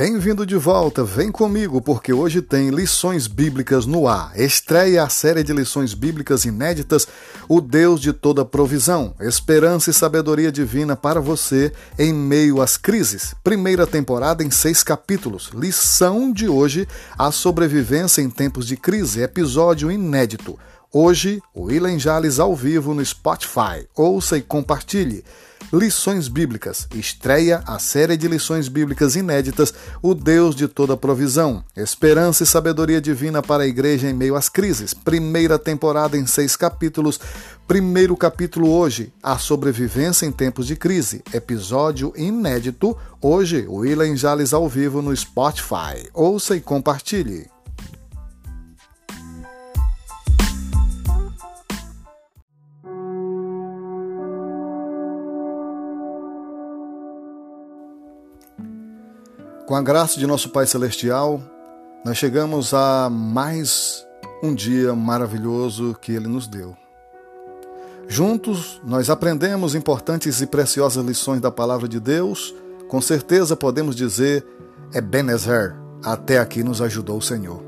Bem-vindo de volta, vem comigo, porque hoje tem lições bíblicas no ar. Estreia a série de lições bíblicas inéditas, O Deus de toda provisão, esperança e sabedoria divina para você em meio às crises. Primeira temporada em seis capítulos. Lição de hoje: A sobrevivência em tempos de crise, episódio inédito. Hoje, o William Jales ao vivo no Spotify. Ouça e compartilhe. Lições Bíblicas. Estreia a série de lições bíblicas inéditas, O Deus de toda provisão. Esperança e sabedoria divina para a igreja em meio às crises. Primeira temporada em seis capítulos. Primeiro capítulo hoje, A Sobrevivência em Tempos de Crise. Episódio inédito. Hoje, William Jales ao vivo no Spotify. Ouça e compartilhe. Com a graça de nosso Pai Celestial, nós chegamos a mais um dia maravilhoso que Ele nos deu. Juntos, nós aprendemos importantes e preciosas lições da Palavra de Deus. Com certeza podemos dizer, Ebenezer, até aqui nos ajudou o Senhor.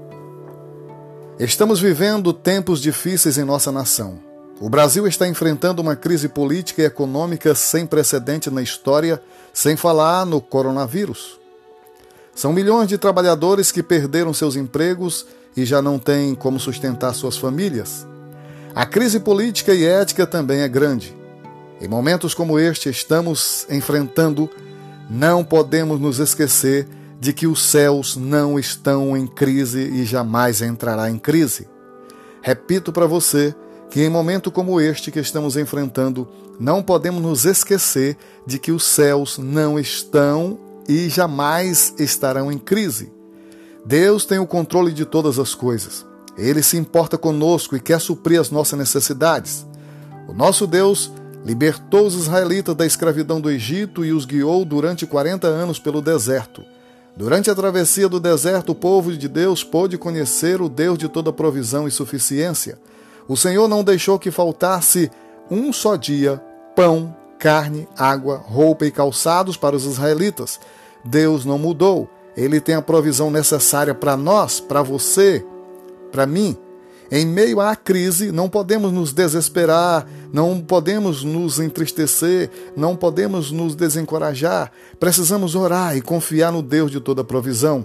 Estamos vivendo tempos difíceis em nossa nação. O Brasil está enfrentando uma crise política e econômica sem precedente na história, sem falar no coronavírus. São milhões de trabalhadores que perderam seus empregos e já não têm como sustentar suas famílias. A crise política e ética também é grande. Em momentos como este estamos enfrentando, não podemos nos esquecer de que os céus não estão em crise e jamais entrará em crise. Repito para você que em momento como este que estamos enfrentando, não podemos nos esquecer de que os céus não estão e jamais estarão em crise. Deus tem o controle de todas as coisas. Ele se importa conosco e quer suprir as nossas necessidades. O nosso Deus libertou os israelitas da escravidão do Egito e os guiou durante 40 anos pelo deserto. Durante a travessia do deserto, o povo de Deus pôde conhecer o Deus de toda provisão e suficiência. O Senhor não deixou que faltasse um só dia pão, carne, água, roupa e calçados para os israelitas. Deus não mudou. Ele tem a provisão necessária para nós, para você, para mim. Em meio à crise, não podemos nos desesperar, não podemos nos entristecer, não podemos nos desencorajar. Precisamos orar e confiar no Deus de toda provisão.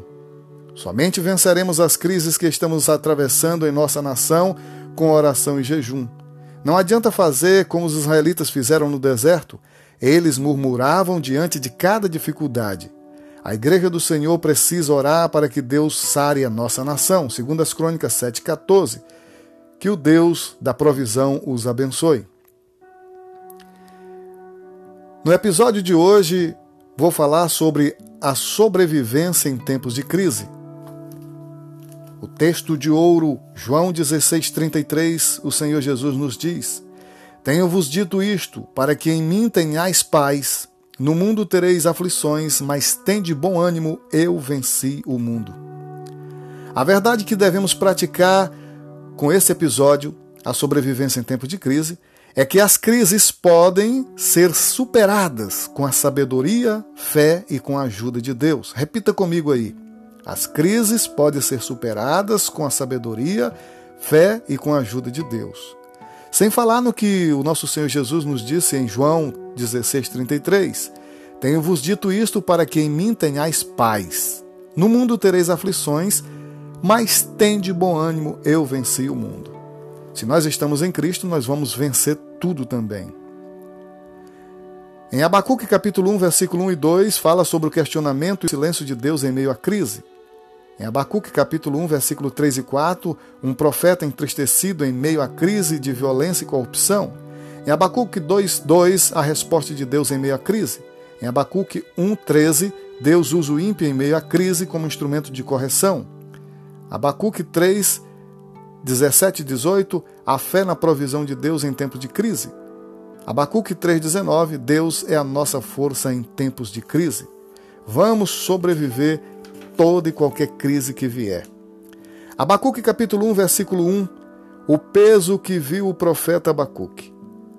Somente venceremos as crises que estamos atravessando em nossa nação com oração e jejum. Não adianta fazer como os israelitas fizeram no deserto. Eles murmuravam diante de cada dificuldade. A igreja do Senhor precisa orar para que Deus sare a nossa nação, segundo as Crônicas 7:14. Que o Deus da provisão os abençoe. No episódio de hoje, vou falar sobre a sobrevivência em tempos de crise. O texto de ouro, João 16,33, o Senhor Jesus nos diz: Tenho-vos dito isto, para que em mim tenhais paz. No mundo tereis aflições, mas tende bom ânimo, eu venci o mundo. A verdade que devemos praticar com esse episódio, a sobrevivência em tempo de crise, é que as crises podem ser superadas com a sabedoria, fé e com a ajuda de Deus. Repita comigo aí. As crises podem ser superadas com a sabedoria, fé e com a ajuda de Deus. Sem falar no que o nosso Senhor Jesus nos disse em João 16,33: Tenho-vos dito isto para que em mim tenhais paz. No mundo tereis aflições, mas tende bom ânimo, eu venci o mundo. Se nós estamos em Cristo, nós vamos vencer tudo também. Em Abacuque capítulo 1, versículo 1 e 2, fala sobre o questionamento e silêncio de Deus em meio à crise. Em Abacuque capítulo 1, versículo 3 e 4, um profeta entristecido em meio à crise de violência e corrupção. Em Abacuque 2, 2, a resposta de Deus em meio à crise. Em Abacuque 1, 13, Deus usa o ímpio em meio à crise como instrumento de correção. Abacuque 3, 17 e 18, a fé na provisão de Deus em tempos de crise. Abacuque 3,19, Deus é a nossa força em tempos de crise. Vamos sobreviver toda e qualquer crise que vier. Abacuque capítulo 1, versículo 1, o peso que viu o profeta Abacuque.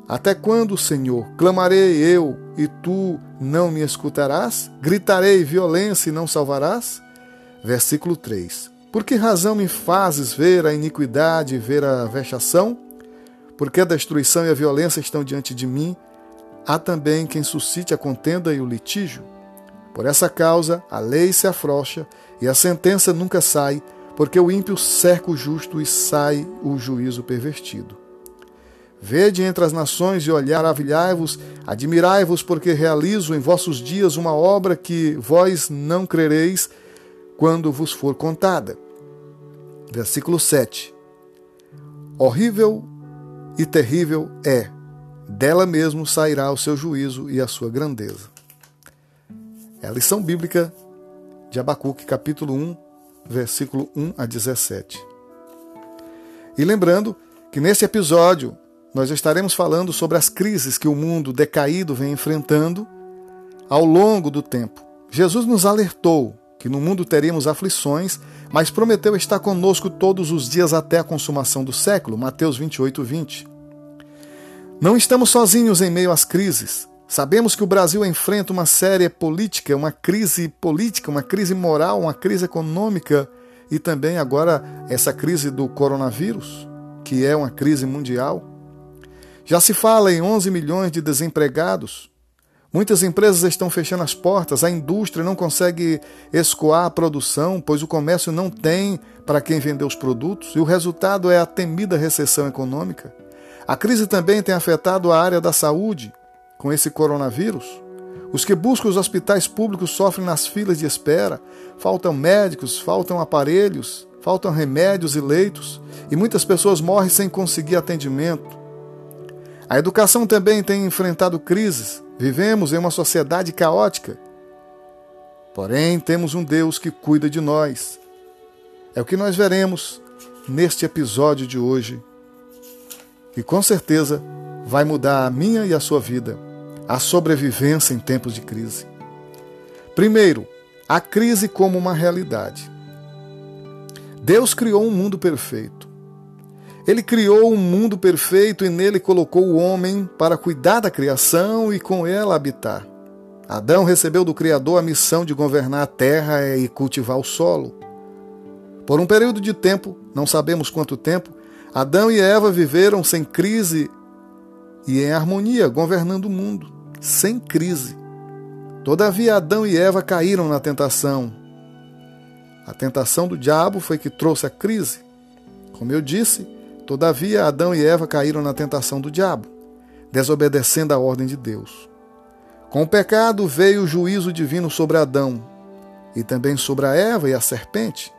Até quando, Senhor? Clamarei eu e tu não me escutarás? Gritarei violência e não salvarás? Versículo 3. Por que razão me fazes ver a iniquidade e ver a vexação? Porque a destruição e a violência estão diante de mim. Há também quem suscite a contenda e o litígio. Por essa causa, a lei se afrouxa e a sentença nunca sai, porque o ímpio cerca o justo e sai o juízo pervertido. Vede entre as nações e olhar, maravilhai-vos, admirai-vos, porque realizo em vossos dias uma obra que vós não crereis quando vos for contada. Versículo 7. Horrível e terrível é, dela mesmo sairá o seu juízo e a sua grandeza. É a lição bíblica de Abacuque, capítulo 1, versículo 1 a 17. E lembrando que nesse episódio nós estaremos falando sobre as crises que o mundo decaído vem enfrentando ao longo do tempo. Jesus nos alertou que no mundo teríamos aflições, mas prometeu estar conosco todos os dias até a consumação do século. Mateus 28, 20. Não estamos sozinhos em meio às crises. Sabemos que o Brasil enfrenta uma séria política, uma crise política, uma crise moral, uma crise econômica e também agora essa crise do coronavírus, que é uma crise mundial. Já se fala em 11 milhões de desempregados, Muitas empresas estão fechando as portas, a indústria não consegue escoar a produção, pois o comércio não tem para quem vender os produtos, e o resultado é a temida recessão econômica. A crise também tem afetado a área da saúde com esse coronavírus. Os que buscam os hospitais públicos sofrem nas filas de espera, faltam médicos, faltam aparelhos, faltam remédios e leitos, e muitas pessoas morrem sem conseguir atendimento. A educação também tem enfrentado crises, Vivemos em uma sociedade caótica. Porém, temos um Deus que cuida de nós. É o que nós veremos neste episódio de hoje, que com certeza vai mudar a minha e a sua vida, a sobrevivência em tempos de crise. Primeiro, a crise como uma realidade. Deus criou um mundo perfeito. Ele criou um mundo perfeito e nele colocou o homem para cuidar da criação e com ela habitar. Adão recebeu do Criador a missão de governar a terra e cultivar o solo. Por um período de tempo, não sabemos quanto tempo, Adão e Eva viveram sem crise e em harmonia, governando o mundo, sem crise. Todavia, Adão e Eva caíram na tentação. A tentação do diabo foi que trouxe a crise. Como eu disse, Todavia, Adão e Eva caíram na tentação do diabo, desobedecendo a ordem de Deus. Com o pecado veio o juízo divino sobre Adão e também sobre a Eva e a serpente.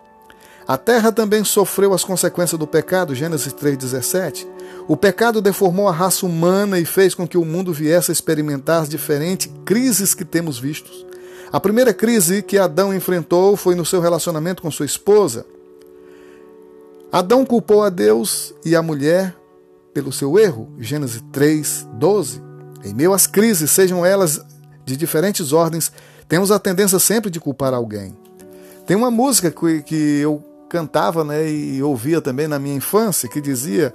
A terra também sofreu as consequências do pecado, Gênesis 3,17. O pecado deformou a raça humana e fez com que o mundo viesse a experimentar as diferentes crises que temos vistos. A primeira crise que Adão enfrentou foi no seu relacionamento com sua esposa. Adão culpou a Deus e a mulher pelo seu erro, Gênesis 3, 12. Em meio às crises, sejam elas de diferentes ordens, temos a tendência sempre de culpar alguém. Tem uma música que eu cantava né, e ouvia também na minha infância que dizia: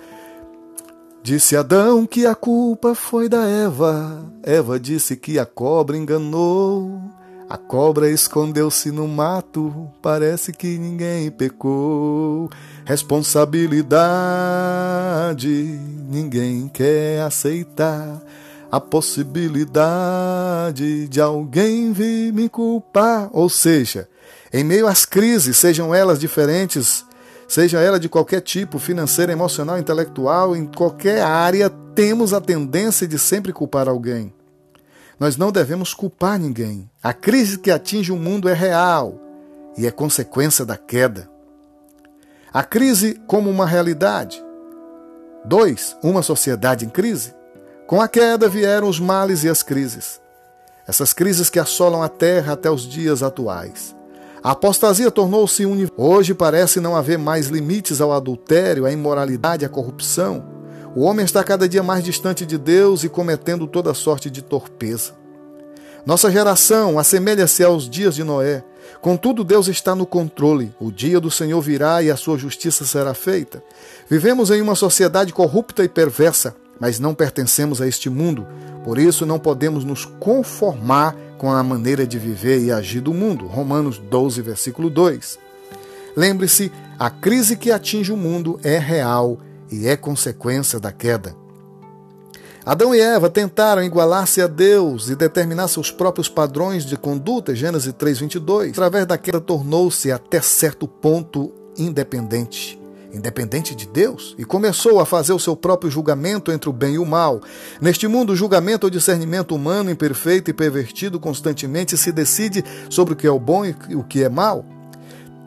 Disse Adão que a culpa foi da Eva, Eva disse que a cobra enganou. A cobra escondeu-se no mato, parece que ninguém pecou. Responsabilidade, ninguém quer aceitar. A possibilidade de alguém vir me culpar. Ou seja, em meio às crises, sejam elas diferentes, seja ela de qualquer tipo, financeira, emocional, intelectual, em qualquer área, temos a tendência de sempre culpar alguém. Nós não devemos culpar ninguém. A crise que atinge o mundo é real e é consequência da queda. A crise como uma realidade. 2. Uma sociedade em crise. Com a queda vieram os males e as crises. Essas crises que assolam a terra até os dias atuais. A apostasia tornou-se un... Hoje parece não haver mais limites ao adultério, à imoralidade, à corrupção. O homem está cada dia mais distante de Deus e cometendo toda sorte de torpeza. Nossa geração assemelha-se aos dias de Noé. Contudo, Deus está no controle. O dia do Senhor virá e a sua justiça será feita. Vivemos em uma sociedade corrupta e perversa. mas não pertencemos a este mundo, por isso não podemos nos conformar com a maneira de viver e agir do mundo. Romanos 12, versículo 2. Lembre-se, a crise que atinge o mundo é real e é consequência da queda. Adão e Eva tentaram igualar-se a Deus e determinar seus próprios padrões de conduta, Gênesis 3:22. Através da queda tornou-se até certo ponto independente, independente de Deus, e começou a fazer o seu próprio julgamento entre o bem e o mal. Neste mundo, o julgamento ou discernimento humano imperfeito e pervertido constantemente se decide sobre o que é o bom e o que é mal.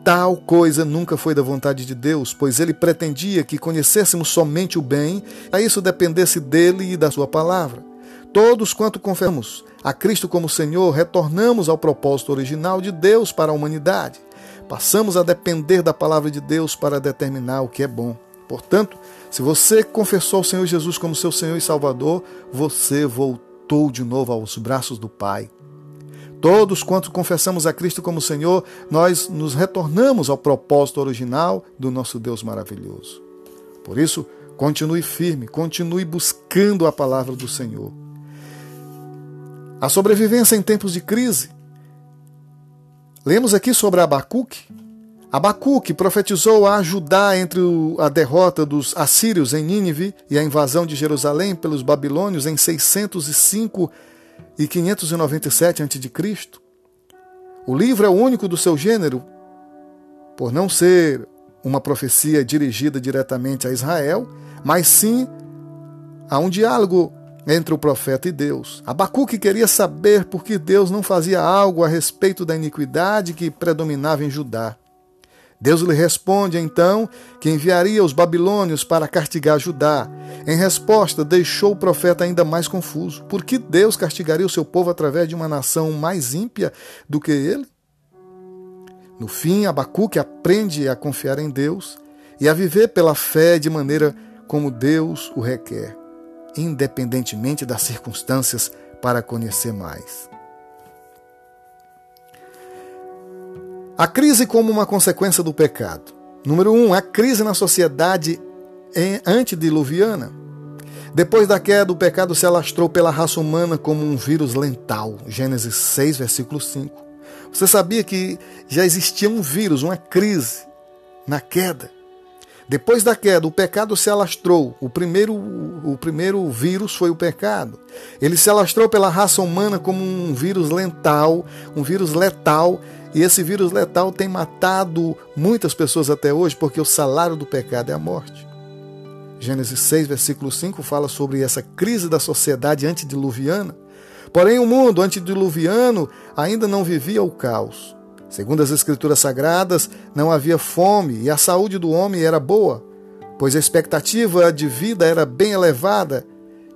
Tal coisa nunca foi da vontade de Deus, pois ele pretendia que conhecêssemos somente o bem, a isso dependesse dele e da sua palavra. Todos quanto confessamos a Cristo como Senhor, retornamos ao propósito original de Deus para a humanidade. Passamos a depender da palavra de Deus para determinar o que é bom. Portanto, se você confessou o Senhor Jesus como seu Senhor e Salvador, você voltou de novo aos braços do Pai. Todos quanto confessamos a Cristo como Senhor, nós nos retornamos ao propósito original do nosso Deus maravilhoso. Por isso, continue firme, continue buscando a palavra do Senhor. A sobrevivência em tempos de crise. Lemos aqui sobre Abacuque. Abacuque profetizou a Judá entre a derrota dos assírios em Nínive e a invasão de Jerusalém pelos babilônios em 605 e 597 a.C. O livro é o único do seu gênero, por não ser uma profecia dirigida diretamente a Israel, mas sim a um diálogo entre o profeta e Deus. Abacuque queria saber por que Deus não fazia algo a respeito da iniquidade que predominava em Judá. Deus lhe responde então que enviaria os babilônios para castigar Judá. Em resposta, deixou o profeta ainda mais confuso. Por que Deus castigaria o seu povo através de uma nação mais ímpia do que ele? No fim, Abacuque aprende a confiar em Deus e a viver pela fé de maneira como Deus o requer, independentemente das circunstâncias, para conhecer mais. A crise como uma consequência do pecado. Número um, a crise na sociedade antediluviana. Depois da queda, o pecado se alastrou pela raça humana como um vírus lental. Gênesis 6, versículo 5. Você sabia que já existia um vírus, uma crise na queda? Depois da queda, o pecado se alastrou. O primeiro, o primeiro vírus foi o pecado. Ele se alastrou pela raça humana como um vírus lental, um vírus letal e esse vírus letal tem matado muitas pessoas até hoje porque o salário do pecado é a morte. Gênesis 6, versículo 5 fala sobre essa crise da sociedade antediluviana. Porém, o mundo antediluviano ainda não vivia o caos. Segundo as Escrituras Sagradas, não havia fome e a saúde do homem era boa, pois a expectativa de vida era bem elevada,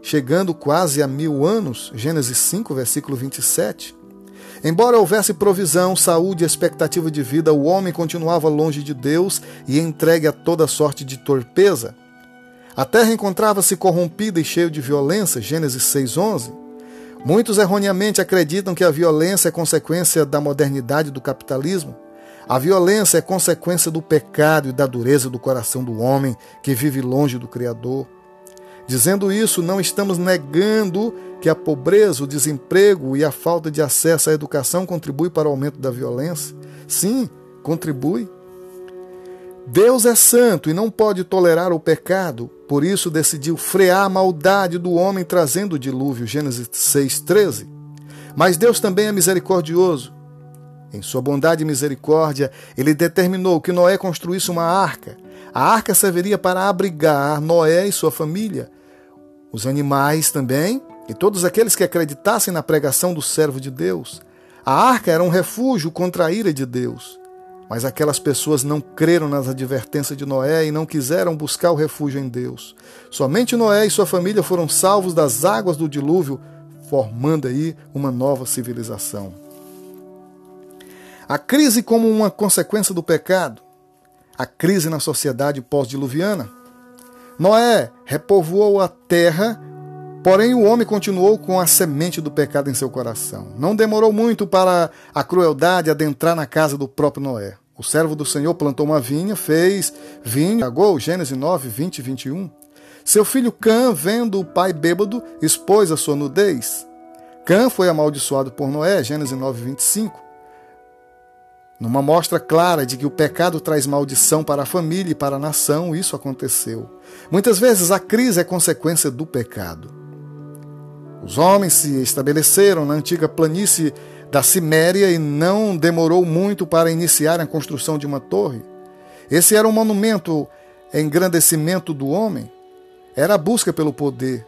chegando quase a mil anos. Gênesis 5, versículo 27. Embora houvesse provisão, saúde e expectativa de vida, o homem continuava longe de Deus e entregue a toda sorte de torpeza. A terra encontrava-se corrompida e cheia de violência, Gênesis 6:11. Muitos erroneamente acreditam que a violência é consequência da modernidade do capitalismo. A violência é consequência do pecado e da dureza do coração do homem que vive longe do Criador. Dizendo isso, não estamos negando que a pobreza, o desemprego e a falta de acesso à educação contribui para o aumento da violência. Sim, contribui. Deus é santo e não pode tolerar o pecado, por isso decidiu frear a maldade do homem trazendo o dilúvio, Gênesis 6:13. Mas Deus também é misericordioso. Em sua bondade e misericórdia, ele determinou que Noé construísse uma arca. A arca serviria para abrigar Noé e sua família, os animais também e todos aqueles que acreditassem na pregação do servo de Deus. A arca era um refúgio contra a ira de Deus. Mas aquelas pessoas não creram nas advertências de Noé e não quiseram buscar o refúgio em Deus. Somente Noé e sua família foram salvos das águas do dilúvio, formando aí uma nova civilização. A crise como uma consequência do pecado, a crise na sociedade pós-diluviana, Noé repovoou a terra, porém o homem continuou com a semente do pecado em seu coração. Não demorou muito para a crueldade adentrar na casa do próprio Noé. O servo do Senhor plantou uma vinha, fez vinho, pagou, Gênesis 9, 20 e 21. Seu filho Cã, vendo o pai bêbado, expôs a sua nudez. Cã foi amaldiçoado por Noé, Gênesis 9, 25. Numa mostra clara de que o pecado traz maldição para a família e para a nação, isso aconteceu. Muitas vezes a crise é consequência do pecado. Os homens se estabeleceram na antiga planície da Ciméria e não demorou muito para iniciar a construção de uma torre. Esse era um monumento engrandecimento do homem, era a busca pelo poder.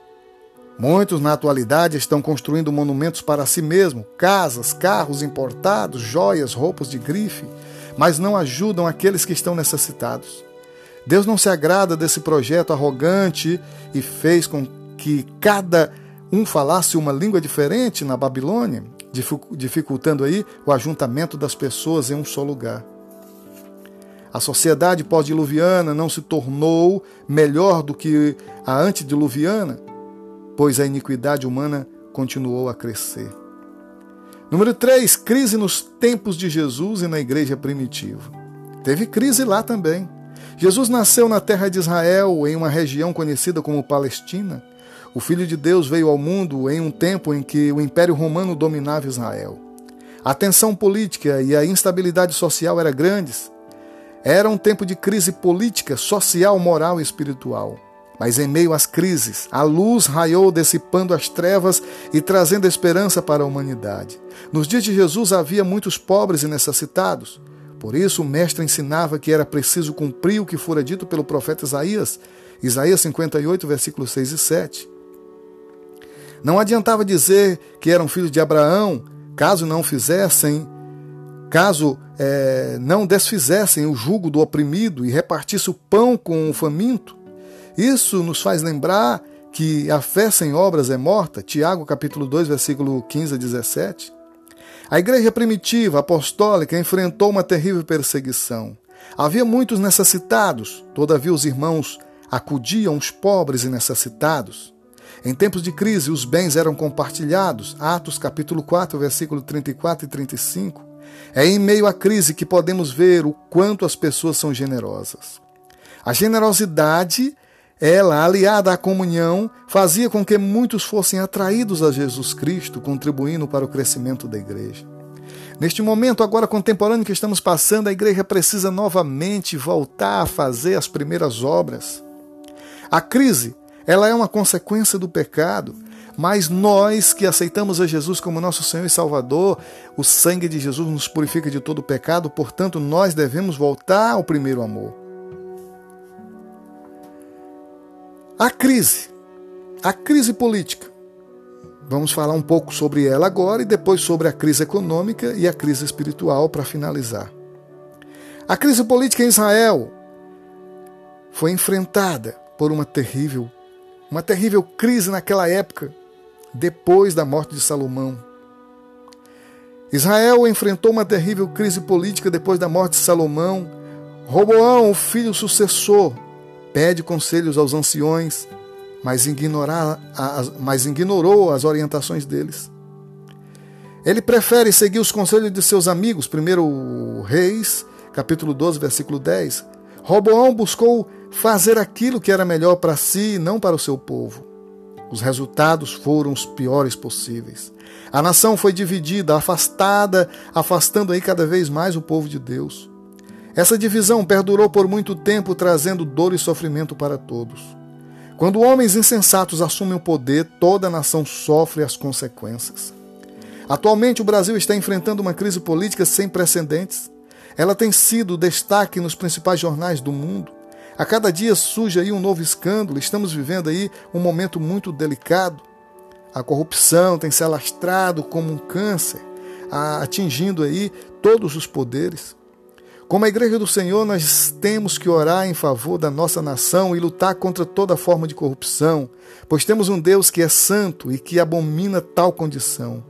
Muitos na atualidade estão construindo monumentos para si mesmo, casas, carros importados, joias, roupas de grife, mas não ajudam aqueles que estão necessitados. Deus não se agrada desse projeto arrogante e fez com que cada um falasse uma língua diferente na Babilônia, dificultando aí o ajuntamento das pessoas em um só lugar. A sociedade pós-diluviana não se tornou melhor do que a antediluviana, pois a iniquidade humana continuou a crescer. Número 3, crise nos tempos de Jesus e na igreja primitiva. Teve crise lá também. Jesus nasceu na terra de Israel, em uma região conhecida como Palestina. O Filho de Deus veio ao mundo em um tempo em que o Império Romano dominava Israel. A tensão política e a instabilidade social eram grandes. Era um tempo de crise política, social, moral e espiritual. Mas em meio às crises, a luz raiou dissipando as trevas e trazendo esperança para a humanidade. Nos dias de Jesus havia muitos pobres e necessitados. Por isso o mestre ensinava que era preciso cumprir o que fora dito pelo profeta Isaías, Isaías 58, versículos 6 e 7. Não adiantava dizer que eram filhos de Abraão, caso não fizessem caso é, não desfizessem o jugo do oprimido e repartisse o pão com o faminto. Isso nos faz lembrar que a fé sem obras é morta, Tiago capítulo 2, versículo 15 a 17. A igreja primitiva apostólica enfrentou uma terrível perseguição. Havia muitos necessitados, todavia os irmãos acudiam os pobres e necessitados. Em tempos de crise, os bens eram compartilhados. Atos capítulo 4, versículo 34 e 35. É em meio à crise que podemos ver o quanto as pessoas são generosas. A generosidade, ela aliada à comunhão, fazia com que muitos fossem atraídos a Jesus Cristo, contribuindo para o crescimento da igreja. Neste momento agora contemporâneo que estamos passando, a igreja precisa novamente voltar a fazer as primeiras obras. A crise, ela é uma consequência do pecado, mas nós que aceitamos a Jesus como nosso Senhor e Salvador, o sangue de Jesus nos purifica de todo pecado, portanto, nós devemos voltar ao primeiro amor. A crise, a crise política. Vamos falar um pouco sobre ela agora e depois sobre a crise econômica e a crise espiritual para finalizar. A crise política em Israel foi enfrentada por uma terrível, uma terrível crise naquela época depois da morte de Salomão. Israel enfrentou uma terrível crise política depois da morte de Salomão. Roboão, o filho sucessor, pede conselhos aos anciões, mas, ignorar, mas ignorou as orientações deles. Ele prefere seguir os conselhos de seus amigos, primeiro Reis, capítulo 12, versículo 10. Roboão buscou fazer aquilo que era melhor para si e não para o seu povo. Os resultados foram os piores possíveis. A nação foi dividida, afastada, afastando aí cada vez mais o povo de Deus. Essa divisão perdurou por muito tempo, trazendo dor e sofrimento para todos. Quando homens insensatos assumem o poder, toda a nação sofre as consequências. Atualmente, o Brasil está enfrentando uma crise política sem precedentes. Ela tem sido destaque nos principais jornais do mundo. A cada dia surge aí um novo escândalo, estamos vivendo aí um momento muito delicado. A corrupção tem se alastrado como um câncer, atingindo aí todos os poderes. Como a Igreja do Senhor, nós temos que orar em favor da nossa nação e lutar contra toda forma de corrupção, pois temos um Deus que é santo e que abomina tal condição.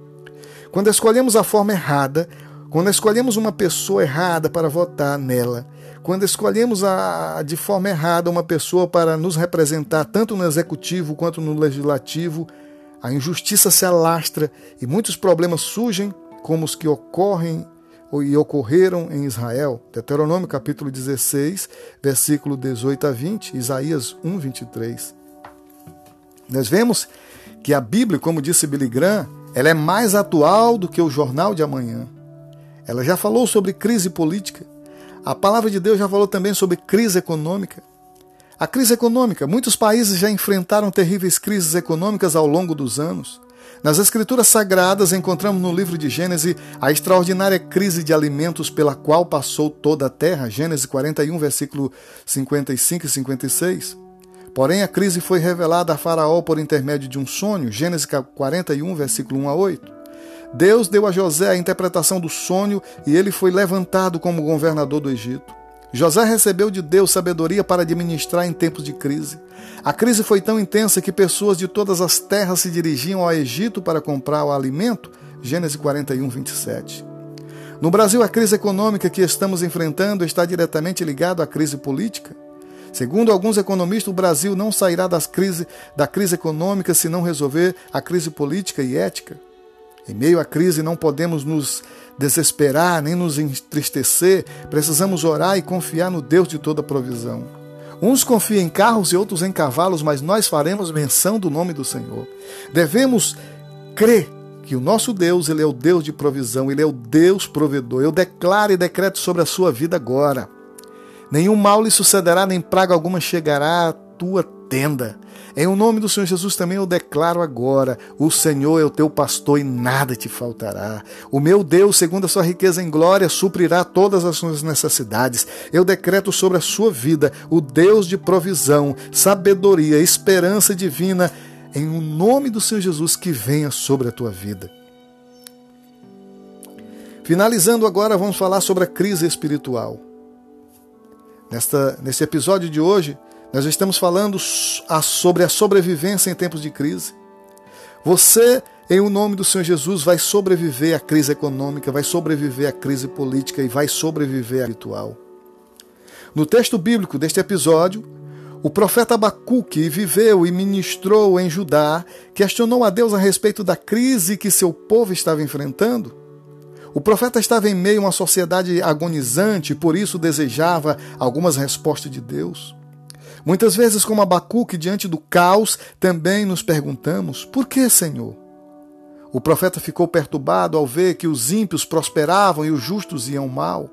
Quando escolhemos a forma errada, quando escolhemos uma pessoa errada para votar nela, quando escolhemos a, de forma errada uma pessoa para nos representar tanto no executivo quanto no legislativo, a injustiça se alastra e muitos problemas surgem, como os que ocorrem e ocorreram em Israel. Deuteronômio capítulo 16, versículo 18 a 20, Isaías 1, 23. Nós vemos que a Bíblia, como disse Billy Graham, ela é mais atual do que o jornal de amanhã. Ela já falou sobre crise política. A palavra de Deus já falou também sobre crise econômica. A crise econômica, muitos países já enfrentaram terríveis crises econômicas ao longo dos anos. Nas Escrituras Sagradas encontramos no livro de Gênesis a extraordinária crise de alimentos pela qual passou toda a terra, Gênesis 41, versículo 55 e 56. Porém, a crise foi revelada a Faraó por intermédio de um sonho, Gênesis 41, versículo 1 a 8. Deus deu a José a interpretação do sonho e ele foi levantado como governador do Egito. José recebeu de Deus sabedoria para administrar em tempos de crise. A crise foi tão intensa que pessoas de todas as terras se dirigiam ao Egito para comprar o alimento. Gênesis 41, 27. No Brasil, a crise econômica que estamos enfrentando está diretamente ligada à crise política. Segundo alguns economistas, o Brasil não sairá das crise, da crise econômica se não resolver a crise política e ética. Em meio à crise, não podemos nos desesperar nem nos entristecer, precisamos orar e confiar no Deus de toda provisão. Uns confiam em carros e outros em cavalos, mas nós faremos menção do nome do Senhor. Devemos crer que o nosso Deus, ele é o Deus de provisão, ele é o Deus provedor. Eu declaro e decreto sobre a sua vida agora. Nenhum mal lhe sucederá, nem praga alguma chegará à tua tenda. Em o nome do Senhor Jesus também eu declaro agora: o Senhor é o teu pastor e nada te faltará. O meu Deus, segundo a sua riqueza em glória, suprirá todas as suas necessidades. Eu decreto sobre a sua vida o Deus de provisão, sabedoria, esperança divina, em o nome do Senhor Jesus que venha sobre a tua vida. Finalizando agora, vamos falar sobre a crise espiritual. Nesta, nesse episódio de hoje, nós estamos falando sobre a sobrevivência em tempos de crise. Você, em o nome do Senhor Jesus, vai sobreviver à crise econômica, vai sobreviver à crise política e vai sobreviver à ritual. No texto bíblico deste episódio, o profeta Abacuque viveu e ministrou em Judá, questionou a Deus a respeito da crise que seu povo estava enfrentando. O profeta estava em meio a uma sociedade agonizante, por isso desejava algumas respostas de Deus. Muitas vezes, como Abacuque, diante do caos, também nos perguntamos: por que, Senhor? O profeta ficou perturbado ao ver que os ímpios prosperavam e os justos iam mal.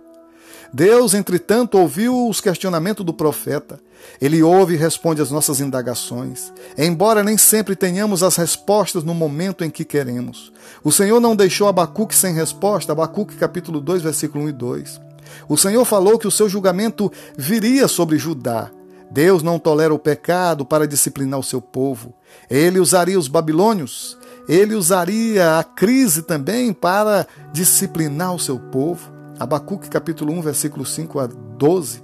Deus, entretanto, ouviu os questionamentos do profeta. Ele ouve e responde às nossas indagações, embora nem sempre tenhamos as respostas no momento em que queremos. O Senhor não deixou Abacuque sem resposta, Abacuque capítulo 2, versículo 1 e 2. O Senhor falou que o seu julgamento viria sobre Judá, Deus não tolera o pecado para disciplinar o seu povo. Ele usaria os babilônios, ele usaria a crise também para disciplinar o seu povo. Abacuque capítulo 1, versículo 5 a 12.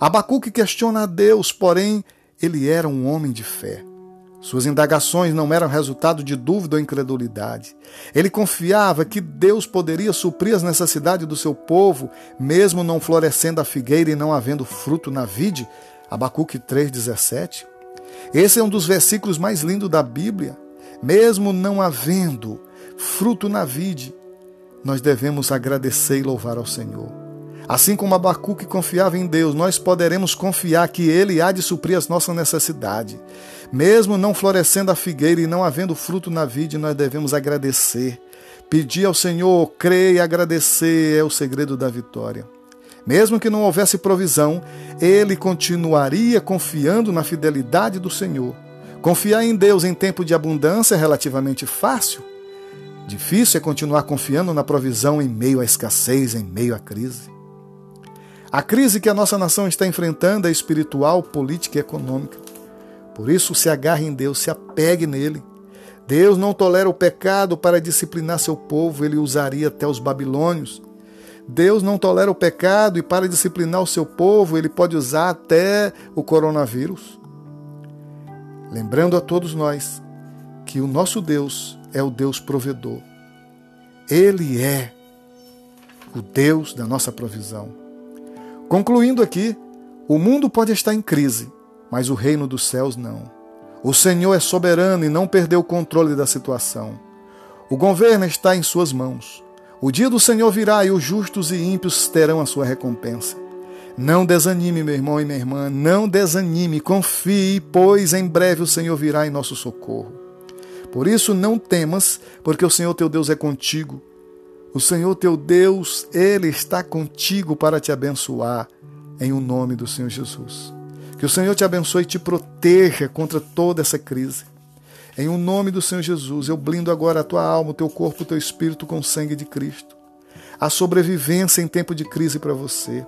Abacuque questiona a Deus, porém ele era um homem de fé. Suas indagações não eram resultado de dúvida ou incredulidade. Ele confiava que Deus poderia suprir as necessidades do seu povo, mesmo não florescendo a figueira e não havendo fruto na vide, Abacuque 3,17. Esse é um dos versículos mais lindos da Bíblia. Mesmo não havendo fruto na vide, nós devemos agradecer e louvar ao Senhor. Assim como Abacuque confiava em Deus, nós poderemos confiar que Ele há de suprir as nossas necessidades. Mesmo não florescendo a figueira e não havendo fruto na vide, nós devemos agradecer. Pedir ao Senhor, crer e agradecer é o segredo da vitória. Mesmo que não houvesse provisão, ele continuaria confiando na fidelidade do Senhor. Confiar em Deus em tempo de abundância é relativamente fácil. Difícil é continuar confiando na provisão em meio à escassez, em meio à crise. A crise que a nossa nação está enfrentando é espiritual, política e econômica. Por isso, se agarre em Deus, se apegue nele. Deus não tolera o pecado para disciplinar seu povo, ele usaria até os babilônios Deus não tolera o pecado e para disciplinar o seu povo, ele pode usar até o coronavírus. Lembrando a todos nós que o nosso Deus é o Deus provedor. Ele é o Deus da nossa provisão. Concluindo aqui, o mundo pode estar em crise, mas o reino dos céus não. O Senhor é soberano e não perdeu o controle da situação. O governo está em suas mãos. O dia do Senhor virá e os justos e ímpios terão a sua recompensa. Não desanime, meu irmão e minha irmã, não desanime, confie, pois em breve o Senhor virá em nosso socorro. Por isso não temas, porque o Senhor teu Deus é contigo. O Senhor teu Deus, ele está contigo para te abençoar em o nome do Senhor Jesus. Que o Senhor te abençoe e te proteja contra toda essa crise. Em o nome do Senhor Jesus, eu blindo agora a tua alma, o teu corpo, o teu espírito com o sangue de Cristo. A sobrevivência em tempo de crise para você.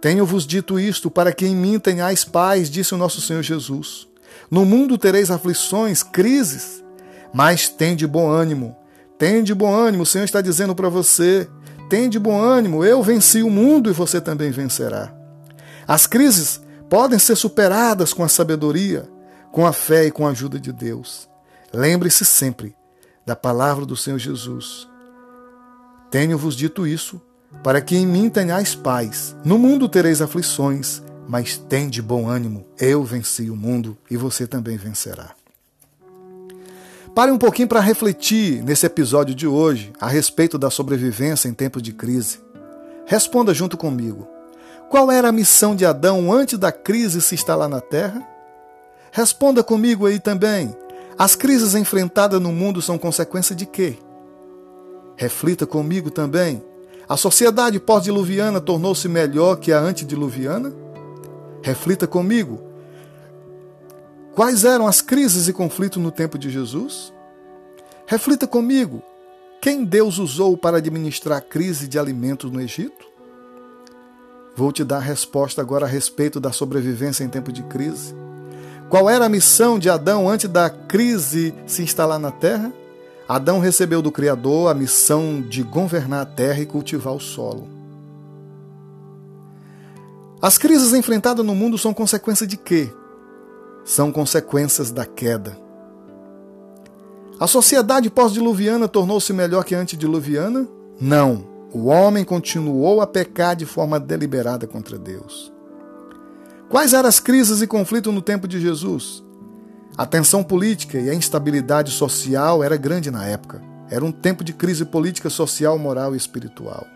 Tenho-vos dito isto para que em mim tenhais paz, disse o nosso Senhor Jesus. No mundo tereis aflições, crises, mas tende bom ânimo. Tende bom ânimo, o Senhor está dizendo para você. Tende bom ânimo, eu venci o mundo e você também vencerá. As crises podem ser superadas com a sabedoria, com a fé e com a ajuda de Deus. Lembre-se sempre da palavra do Senhor Jesus. Tenho-vos dito isso, para que em mim tenhais paz. No mundo tereis aflições, mas tende bom ânimo. Eu venci o mundo e você também vencerá. Pare um pouquinho para refletir nesse episódio de hoje a respeito da sobrevivência em tempos de crise. Responda junto comigo. Qual era a missão de Adão antes da crise se instalar na Terra? Responda comigo aí também. As crises enfrentadas no mundo são consequência de quê? Reflita comigo também. A sociedade pós-diluviana tornou-se melhor que a antediluviana? Reflita comigo. Quais eram as crises e conflitos no tempo de Jesus? Reflita comigo. Quem Deus usou para administrar a crise de alimentos no Egito? Vou te dar a resposta agora a respeito da sobrevivência em tempo de crise. Qual era a missão de Adão antes da crise se instalar na terra? Adão recebeu do Criador a missão de governar a terra e cultivar o solo. As crises enfrentadas no mundo são consequência de quê? São consequências da queda. A sociedade pós-diluviana tornou-se melhor que antediluviana? Não o homem continuou a pecar de forma deliberada contra Deus. Quais eram as crises e conflitos no tempo de Jesus? A tensão política e a instabilidade social era grande na época. Era um tempo de crise política, social, moral e espiritual.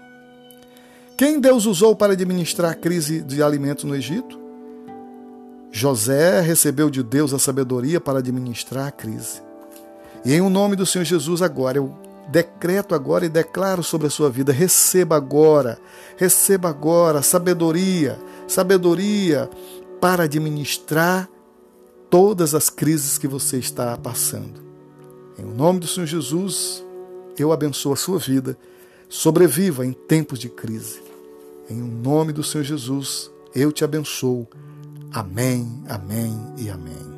Quem Deus usou para administrar a crise de alimentos no Egito? José recebeu de Deus a sabedoria para administrar a crise. E em o nome do Senhor Jesus, agora eu decreto agora e declaro sobre a sua vida: receba agora, receba agora sabedoria, sabedoria para administrar todas as crises que você está passando. Em nome do Senhor Jesus, eu abençoo a sua vida. Sobreviva em tempos de crise. Em nome do Senhor Jesus, eu te abençoo. Amém, amém e amém.